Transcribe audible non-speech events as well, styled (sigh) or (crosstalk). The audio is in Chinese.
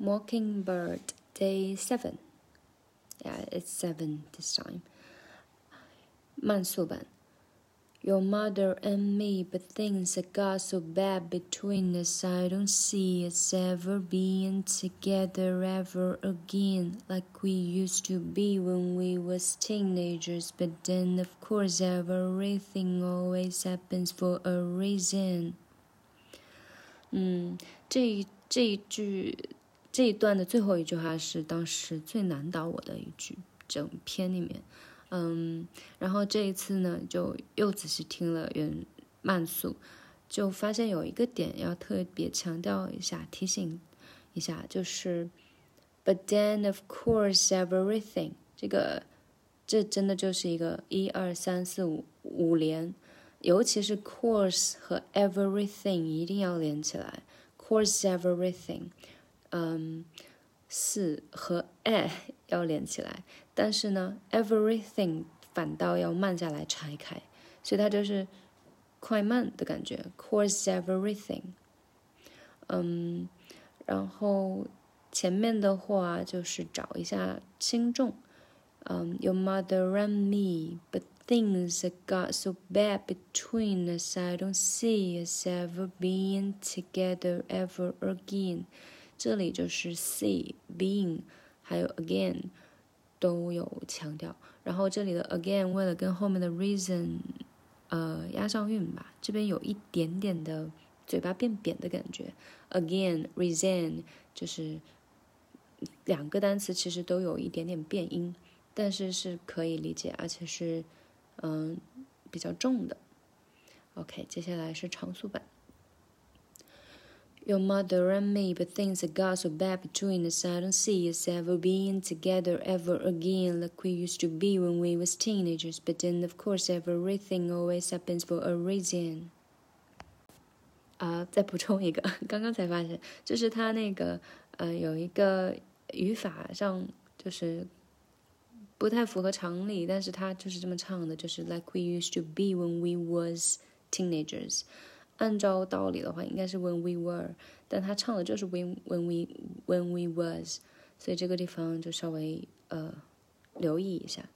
Mockingbird Day Seven. Yeah, it's seven this time. 慢速版。Your mother and me, but things have got so bad between us. I don't see us ever being together ever again, like we used to be when we was teenagers. But then, of course, everything always happens for a reason. 嗯，这一这一句 这一段的最后一句话是当时最难倒我的一句，整篇里面。嗯，然后这一次呢，就又仔细听了原慢速，就发现有一个点要特别强调一下，提醒一下，就是，But then of course everything，这个这真的就是一个一二三四五五连，尤其是 course 和 everything 一定要连起来，course everything，嗯。四和 a 要连起来，但是呢，everything 反倒要慢下来拆开，所以它就是快慢的感觉。Course everything，嗯，然后前面的话就是找一下轻重，嗯，Your mother and me，but things got so bad between us I don't see us ever being together ever again。这里就是 see being，还有 again 都有强调。然后这里的 again 为了跟后面的 reason，呃，押上韵吧，这边有一点点的嘴巴变扁的感觉。again reason 就是两个单词其实都有一点点变音，但是是可以理解，而且是嗯比较重的。OK，接下来是常速版。Your mother and me, but things have got so bad between us. I don't see us ever being together ever again like we used to be when we was teenagers. But then, of course, everything always happens for a reason. 啊，再补充一个，刚刚才发现，就是他那个呃有一个语法上就是不太符合常理，但是他就是这么唱的，就是 like (laughs) we used to be when we was teenagers。 按照道理的话，应该是 when we were，但他唱的就是 when when we when we was，所以这个地方就稍微呃留意一下。